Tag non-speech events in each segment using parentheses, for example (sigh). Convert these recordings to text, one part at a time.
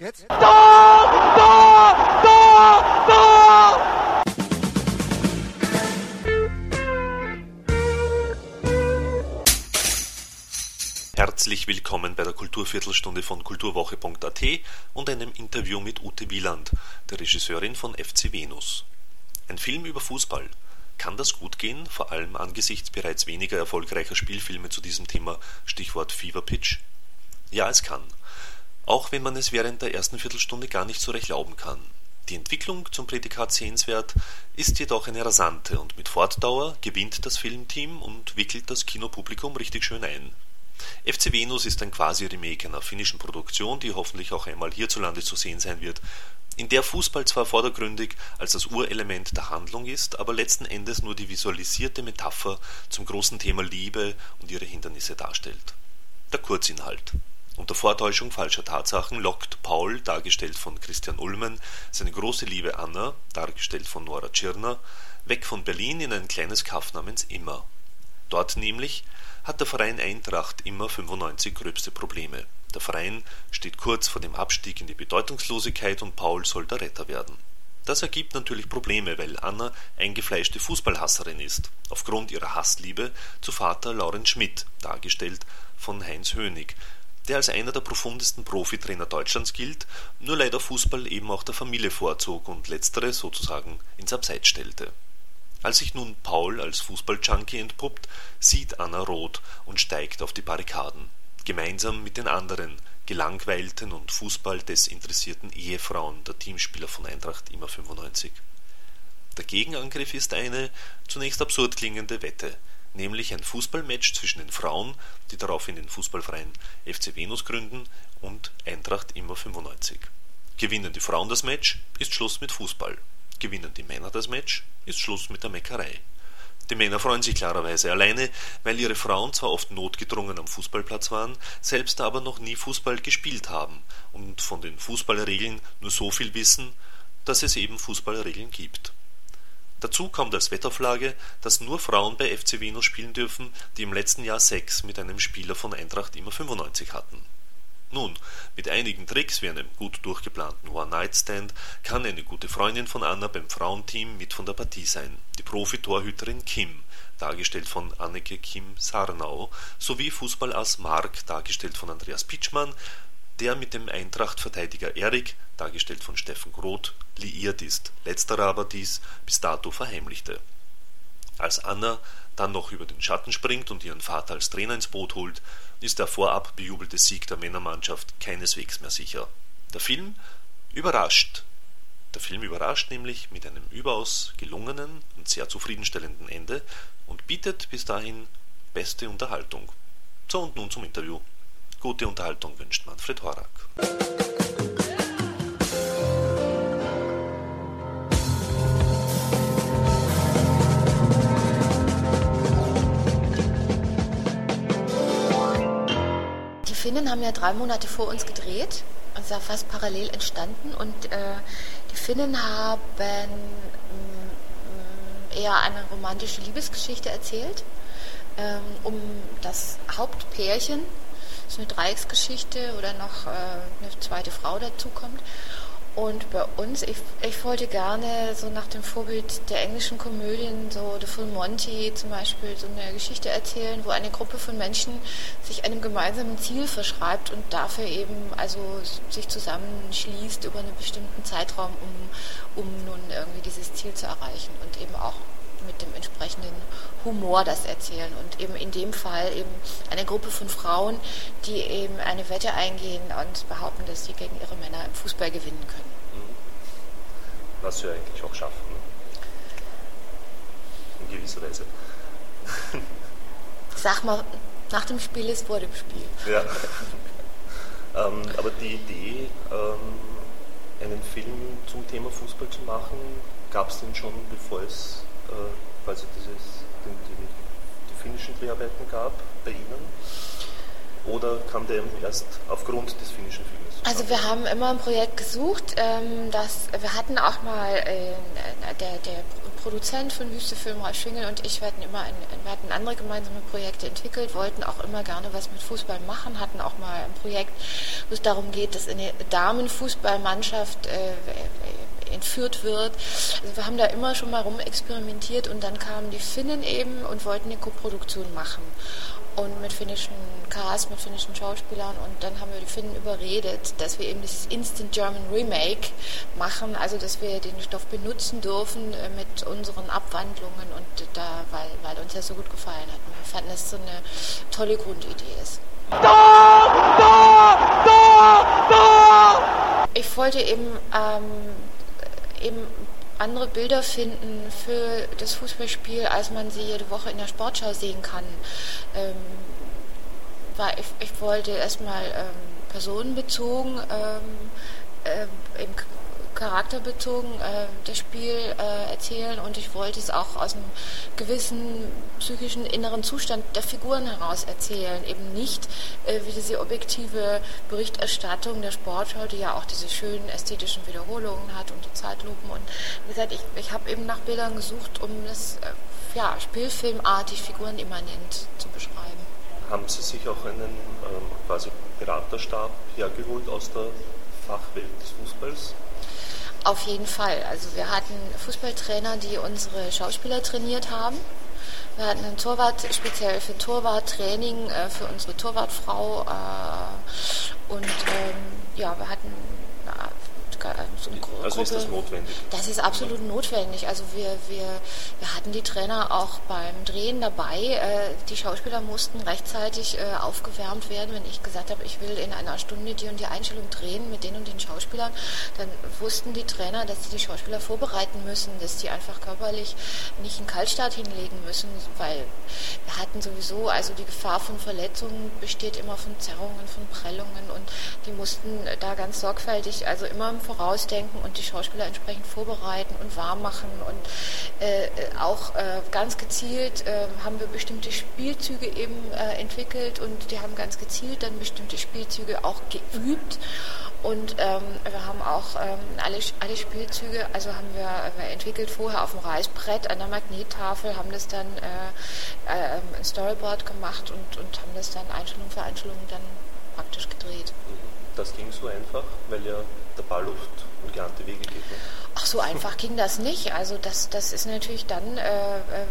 Jetzt? Tor! Tor! Tor! Tor! Herzlich willkommen bei der Kulturviertelstunde von kulturwoche.at und einem Interview mit Ute Wieland, der Regisseurin von FC Venus. Ein Film über Fußball. Kann das gut gehen, vor allem angesichts bereits weniger erfolgreicher Spielfilme zu diesem Thema, Stichwort Fever Pitch? Ja, es kann auch wenn man es während der ersten Viertelstunde gar nicht so recht glauben kann. Die Entwicklung zum Prädikat sehenswert ist jedoch eine rasante und mit Fortdauer gewinnt das Filmteam und wickelt das Kinopublikum richtig schön ein. FC Venus ist ein quasi Remake einer finnischen Produktion, die hoffentlich auch einmal hierzulande zu sehen sein wird, in der Fußball zwar vordergründig als das Urelement der Handlung ist, aber letzten Endes nur die visualisierte Metapher zum großen Thema Liebe und ihre Hindernisse darstellt. Der Kurzinhalt unter Vortäuschung falscher Tatsachen lockt Paul, dargestellt von Christian Ulmen, seine große Liebe Anna, dargestellt von Nora Tschirner, weg von Berlin in ein kleines Kaff namens Immer. Dort nämlich hat der Verein Eintracht immer 95 gröbste Probleme. Der Verein steht kurz vor dem Abstieg in die Bedeutungslosigkeit und Paul soll der Retter werden. Das ergibt natürlich Probleme, weil Anna eingefleischte Fußballhasserin ist, aufgrund ihrer Hassliebe zu Vater Laurent Schmidt, dargestellt von Heinz Hönig, der als einer der profundesten Profitrainer Deutschlands gilt, nur leider Fußball eben auch der Familie vorzog und letztere sozusagen ins Abseits stellte. Als sich nun Paul als Fußballjunkie entpuppt, sieht Anna rot und steigt auf die Barrikaden, gemeinsam mit den anderen gelangweilten und fußballdesinteressierten Ehefrauen der Teamspieler von Eintracht immer 95. Der Gegenangriff ist eine zunächst absurd klingende Wette, nämlich ein Fußballmatch zwischen den Frauen, die daraufhin den Fußballverein FC Venus gründen, und Eintracht immer 95. Gewinnen die Frauen das Match, ist Schluss mit Fußball. Gewinnen die Männer das Match, ist Schluss mit der Meckerei. Die Männer freuen sich klarerweise alleine, weil ihre Frauen zwar oft notgedrungen am Fußballplatz waren, selbst aber noch nie Fußball gespielt haben und von den Fußballregeln nur so viel wissen, dass es eben Fußballregeln gibt. Dazu kommt als Wetterflagge, dass nur Frauen bei FC Venus spielen dürfen, die im letzten Jahr Sex mit einem Spieler von Eintracht immer 95 hatten. Nun, mit einigen Tricks wie einem gut durchgeplanten One-Night-Stand kann eine gute Freundin von Anna beim Frauenteam mit von der Partie sein, die Profitorhüterin Kim, dargestellt von Anneke Kim Sarnau, sowie Fußballass Mark, dargestellt von Andreas Pitschmann, der mit dem Eintracht-Verteidiger Erik, dargestellt von Steffen Groth, liiert ist, letzterer aber dies bis dato verheimlichte. Als Anna dann noch über den Schatten springt und ihren Vater als Trainer ins Boot holt, ist der vorab bejubelte Sieg der Männermannschaft keineswegs mehr sicher. Der Film überrascht. Der Film überrascht nämlich mit einem überaus gelungenen und sehr zufriedenstellenden Ende und bietet bis dahin beste Unterhaltung. So und nun zum Interview. Gute Unterhaltung wünscht Manfred Horak. Die Finnen haben ja drei Monate vor uns gedreht, also fast parallel entstanden und äh, die Finnen haben mm, eher eine romantische Liebesgeschichte erzählt ähm, um das Hauptpärchen so eine Dreiecksgeschichte oder noch äh, eine zweite Frau dazukommt. Und bei uns, ich, ich wollte gerne so nach dem Vorbild der englischen Komödien, so The Full Monty zum Beispiel, so eine Geschichte erzählen, wo eine Gruppe von Menschen sich einem gemeinsamen Ziel verschreibt und dafür eben also sich zusammenschließt über einen bestimmten Zeitraum, um, um nun irgendwie dieses Ziel zu erreichen und eben auch mit dem entsprechenden Humor das erzählen. Und eben in dem Fall eben eine Gruppe von Frauen, die eben eine Wette eingehen und behaupten, dass sie gegen ihre Männer im Fußball gewinnen können. Mhm. Was sie eigentlich auch schaffen. Ne? In gewisser Weise. (laughs) Sag mal, nach dem Spiel ist vor dem Spiel. Ja. (laughs) ähm, aber die Idee, ähm, einen Film zum Thema Fußball zu machen, gab es denn schon, bevor es äh, quasi dieses, die, die, finnischen Dreharbeiten gab bei Ihnen? Oder kam der erst aufgrund des finnischen Filmes? Also wir haben immer ein Projekt gesucht. Ähm, das, wir hatten auch mal, äh, der, der Produzent von Wüstefilm, Ralf Schwingel und ich, wir hatten immer ein, wir hatten andere gemeinsame Projekte entwickelt, wollten auch immer gerne was mit Fußball machen, hatten auch mal ein Projekt, wo es darum geht, dass eine Damenfußballmannschaft äh, entführt wird. Also wir haben da immer schon mal rumexperimentiert und dann kamen die Finnen eben und wollten eine Koproduktion machen und mit finnischen Cast, mit finnischen Schauspielern und dann haben wir die Finnen überredet, dass wir eben dieses Instant German Remake machen, also dass wir den Stoff benutzen dürfen äh, mit unseren Abwandlungen und da, weil, weil uns das so gut gefallen hat. Wir fanden, dass es so eine tolle Grundidee ist. Da, da, da, da! Ich wollte eben, ähm, eben andere Bilder finden für das Fußballspiel, als man sie jede Woche in der Sportschau sehen kann. Ähm, war ich, ich wollte erstmal ähm, personenbezogen ähm, äh, im charakterbezogen äh, das Spiel äh, erzählen und ich wollte es auch aus einem gewissen psychischen inneren Zustand der Figuren heraus erzählen. Eben nicht äh, wie diese objektive Berichterstattung der Sportschau, die ja auch diese schönen ästhetischen Wiederholungen hat und die Zeitlupen. Und wie gesagt, ich, ich habe eben nach Bildern gesucht, um das äh, ja, spielfilmartig, figurenimmanent zu beschreiben. Haben Sie sich auch einen ähm, quasi Beraterstab hergeholt aus der Fachwelt des Fußballs? Auf jeden Fall. Also wir hatten Fußballtrainer, die unsere Schauspieler trainiert haben. Wir hatten einen Torwart speziell für Torwarttraining äh, für unsere Torwartfrau äh, und ähm, ja, wir hatten so also ist das notwendig? Das ist absolut notwendig. Also wir, wir, wir hatten die Trainer auch beim Drehen dabei. Äh, die Schauspieler mussten rechtzeitig äh, aufgewärmt werden. Wenn ich gesagt habe, ich will in einer Stunde die und die Einstellung drehen mit den und den Schauspielern, dann wussten die Trainer, dass sie die Schauspieler vorbereiten müssen, dass sie einfach körperlich nicht einen Kaltstart hinlegen müssen, weil wir hatten sowieso, also die Gefahr von Verletzungen besteht immer von Zerrungen, von Prellungen und die mussten da ganz sorgfältig, also immer im vorausdenken und die Schauspieler entsprechend vorbereiten und warm machen. Und äh, auch äh, ganz gezielt äh, haben wir bestimmte Spielzüge eben äh, entwickelt und die haben ganz gezielt dann bestimmte Spielzüge auch geübt. Und ähm, wir haben auch ähm, alle, alle Spielzüge, also haben wir, wir, entwickelt vorher auf dem Reißbrett an der Magnettafel, haben das dann äh, äh, ein Storyboard gemacht und, und haben das dann Einstellung für Einstellung dann praktisch gedreht. Das ging so einfach, weil ja der Ball oft ungeahnte Wege geht. Ne? Ach, so einfach ging das nicht. Also das, das ist natürlich dann äh, äh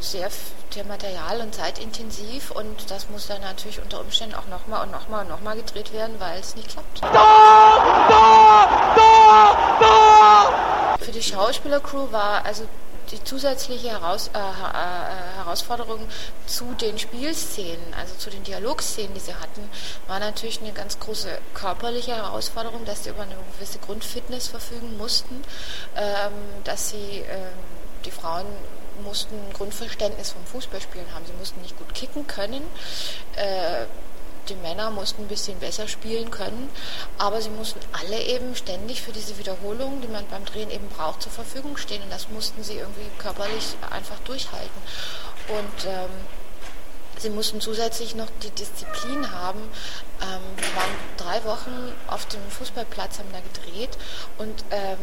sehr, sehr material- und zeitintensiv und das muss dann natürlich unter Umständen auch nochmal und nochmal und nochmal gedreht werden, weil es nicht klappt. Da, da, da, Für die Schauspielercrew war also die zusätzliche Heraus, äh, äh, Herausforderung zu den Spielszenen, also zu den Dialogszenen, die sie hatten, war natürlich eine ganz große körperliche Herausforderung, dass sie über eine gewisse Grundfitness verfügen mussten, ähm, dass sie ähm, die Frauen mussten ein Grundverständnis vom Fußballspielen haben. Sie mussten nicht gut kicken können. Äh, die Männer mussten ein bisschen besser spielen können, aber sie mussten alle eben ständig für diese Wiederholungen, die man beim Drehen eben braucht, zur Verfügung stehen und das mussten sie irgendwie körperlich einfach durchhalten. Und ähm, sie mussten zusätzlich noch die Disziplin haben. Ähm, wir waren drei Wochen auf dem Fußballplatz, haben da gedreht und ähm,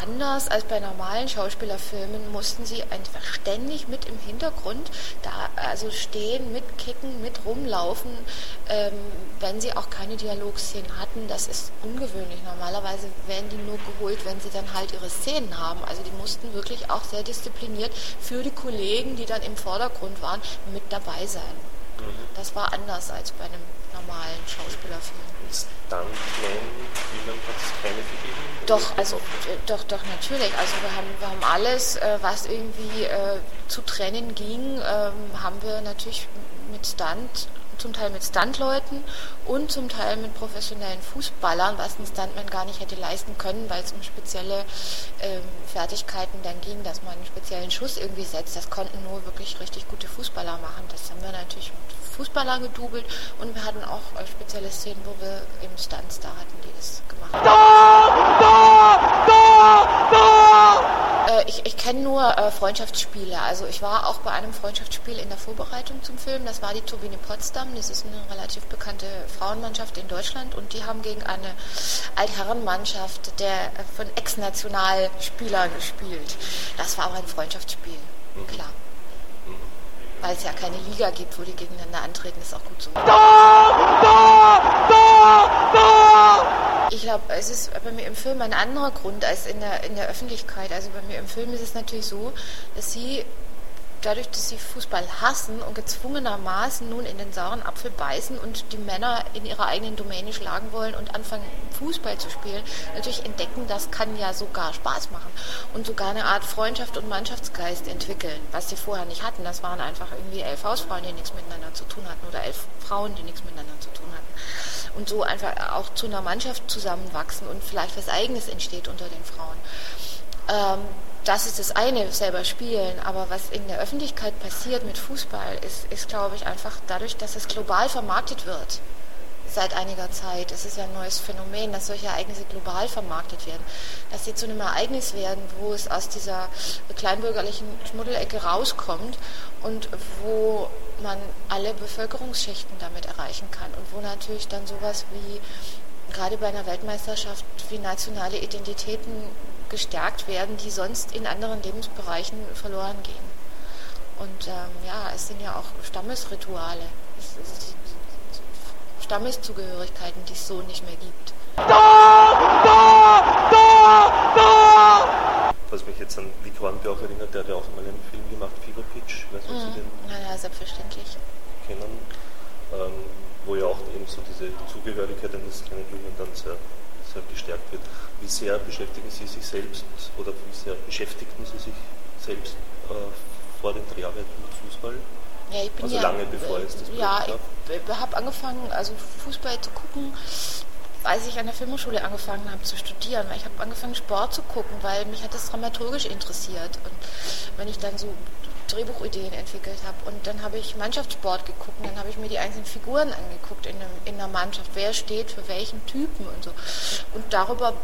anders als bei normalen Schauspielerfilmen mussten sie einfach ständig mit im Hintergrund da also stehen, mitkicken, mit rumlaufen, ähm, wenn sie auch keine Dialogszenen hatten. Das ist ungewöhnlich. Normalerweise werden die nur geholt, wenn sie dann halt ihre Szenen haben. Also die mussten wirklich auch sehr diszipliniert für die Kollegen, die dann im Vordergrund waren, mit dabei sein. Das war anders als bei einem normalen Schauspielerfilm. Stuntman, Wilhelm hat es keine gegeben? Doch, also doch, doch, natürlich. Also wir haben, wir haben alles, äh, was irgendwie äh, zu trennen ging, ähm, haben wir natürlich mit Stunt zum Teil mit Stuntleuten und zum Teil mit professionellen Fußballern, was ein Stuntman gar nicht hätte leisten können, weil es um spezielle ähm, Fertigkeiten dann ging, dass man einen speziellen Schuss irgendwie setzt. Das konnten nur wirklich richtig gute Fußballer machen. Das haben wir natürlich mit Fußballern gedoubelt und wir hatten auch äh, spezielle Szenen, wo wir eben Stunts da hatten, die das gemacht haben. Da, da, da, da! Äh, ich, ich kenne nur äh, Freundschaftsspiele. Also ich war auch bei einem Freundschaftsspiel in der Vorbereitung zum Film. Das war die Turbine Potsdam. Das ist eine relativ bekannte Frauenmannschaft in Deutschland und die haben gegen eine Altherrenmannschaft der äh, von Ex-Nationalspielern gespielt. Das war aber ein Freundschaftsspiel, mhm. klar. Mhm. Weil es ja keine Liga gibt, wo die gegeneinander antreten, ist auch gut so. Da, da, da, da! Ich glaube, es ist bei mir im Film ein anderer Grund als in der, in der Öffentlichkeit. Also bei mir im Film ist es natürlich so, dass sie dadurch, dass sie Fußball hassen und gezwungenermaßen nun in den sauren Apfel beißen und die Männer in ihrer eigenen Domäne schlagen wollen und anfangen Fußball zu spielen, natürlich entdecken, das kann ja sogar Spaß machen und sogar eine Art Freundschaft und Mannschaftsgeist entwickeln, was sie vorher nicht hatten. Das waren einfach irgendwie elf Hausfrauen, die nichts miteinander zu tun hatten oder elf Frauen, die nichts miteinander zu tun hatten. Und so einfach auch zu einer Mannschaft zusammenwachsen und vielleicht was Eigenes entsteht unter den Frauen. Ähm, das ist das eine, selber spielen. Aber was in der Öffentlichkeit passiert mit Fußball, ist, ist glaube ich, einfach dadurch, dass es global vermarktet wird seit einiger Zeit. Es ist ja ein neues Phänomen, dass solche Ereignisse global vermarktet werden, dass sie zu einem Ereignis werden, wo es aus dieser kleinbürgerlichen Schmuddelecke rauskommt und wo man alle Bevölkerungsschichten damit erreichen kann und wo natürlich dann sowas wie gerade bei einer Weltmeisterschaft wie nationale Identitäten gestärkt werden, die sonst in anderen Lebensbereichen verloren gehen. Und ähm, ja, es sind ja auch Stammesrituale, es, es, Stammeszugehörigkeiten, die es so nicht mehr gibt. Da, da, da, da! Was mich jetzt an Hornby auch erinnert, der hat ja auch mal einen Film gemacht, Fever Pitch. Weißt du, mhm. Sie den naja, selbstverständlich. Kennen, ähm, wo ja auch eben so diese Zugehörigkeit eines kleinen Jungen dann sehr sehr gestärkt wird. Wie sehr beschäftigen Sie sich selbst oder wie sehr beschäftigten Sie sich selbst äh, vor den Dreharbeiten mit Fußball? Ja, ich bin also ja, lange bevor es das Ja, ich habe angefangen, also Fußball zu gucken, als ich an der Filmhochschule angefangen habe zu studieren, weil ich habe angefangen Sport zu gucken, weil mich hat das dramaturgisch interessiert und wenn ich dann so Drehbuchideen entwickelt habe. Und dann habe ich Mannschaftssport geguckt und dann habe ich mir die einzelnen Figuren angeguckt in, einem, in der Mannschaft. Wer steht für welchen Typen und so. Und darüber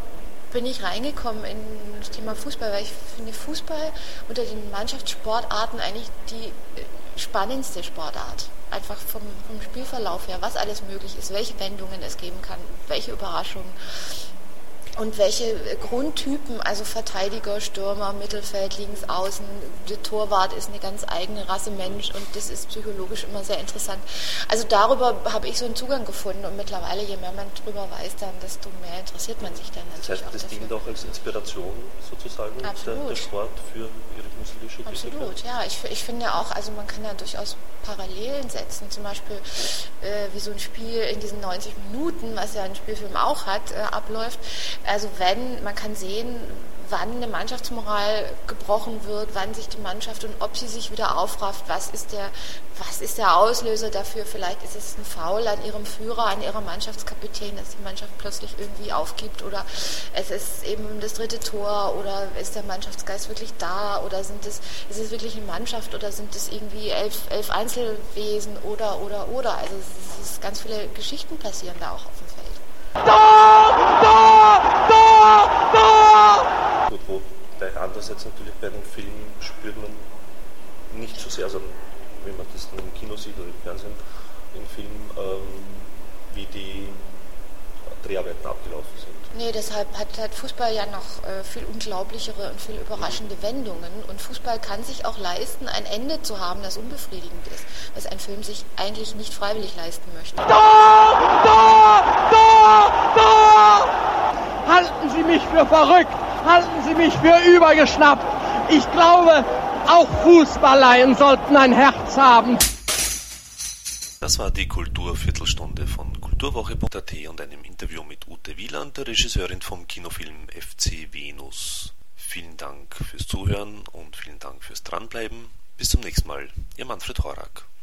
bin ich reingekommen in das Thema Fußball, weil ich finde Fußball unter den Mannschaftssportarten eigentlich die äh, spannendste Sportart. Einfach vom, vom Spielverlauf her, was alles möglich ist, welche Wendungen es geben kann, welche Überraschungen und welche Grundtypen, also Verteidiger, Stürmer, Mittelfeld, links, außen, der Torwart ist eine ganz eigene Rasse Mensch und das ist psychologisch immer sehr interessant. Also darüber habe ich so einen Zugang gefunden und mittlerweile, je mehr man darüber weiß, dann desto mehr interessiert man sich dann natürlich. Das heißt, das dient auch als Inspiration sozusagen, der, der, Sport für Ihre künstlerische Absolut, ja. Ich, ich finde auch, also man kann ja durchaus Parallelen setzen, zum Beispiel äh, wie so ein Spiel in diesen 90 Minuten, was ja ein Spielfilm auch hat, äh, abläuft. Also wenn, man kann sehen, wann eine Mannschaftsmoral gebrochen wird, wann sich die Mannschaft und ob sie sich wieder aufrafft, was ist der, was ist der Auslöser dafür? Vielleicht ist es ein Foul an ihrem Führer, an ihrem Mannschaftskapitän, dass die Mannschaft plötzlich irgendwie aufgibt oder es ist eben das dritte Tor oder ist der Mannschaftsgeist wirklich da oder sind es, ist es wirklich eine Mannschaft oder sind es irgendwie elf, elf Einzelwesen oder, oder, oder. Also es ist, ganz viele Geschichten passieren da auch Feld. Da, da, da, da! Gut, wo gleich andererseits natürlich bei den Filmen spürt man nicht so sehr, also wenn man das im Kino sieht oder im Fernsehen, im Film, ähm, wie die Dreharbeiten abgelaufen sind. Nee, deshalb hat, hat Fußball ja noch äh, viel unglaublichere und viel überraschende mhm. Wendungen. Und Fußball kann sich auch leisten, ein Ende zu haben, das unbefriedigend ist, was ein Film sich eigentlich nicht freiwillig leisten möchte. Da, da, da, da! Halten Sie mich für verrückt! Halten Sie mich für übergeschnappt! Ich glaube, auch Fußballleien sollten ein Herz haben. Das war die Kulturviertelstunde von Kulturwoche.at und einem Interview mit Ute Wieland, der Regisseurin vom Kinofilm FC Venus. Vielen Dank fürs Zuhören und vielen Dank fürs Dranbleiben. Bis zum nächsten Mal, Ihr Manfred Horak.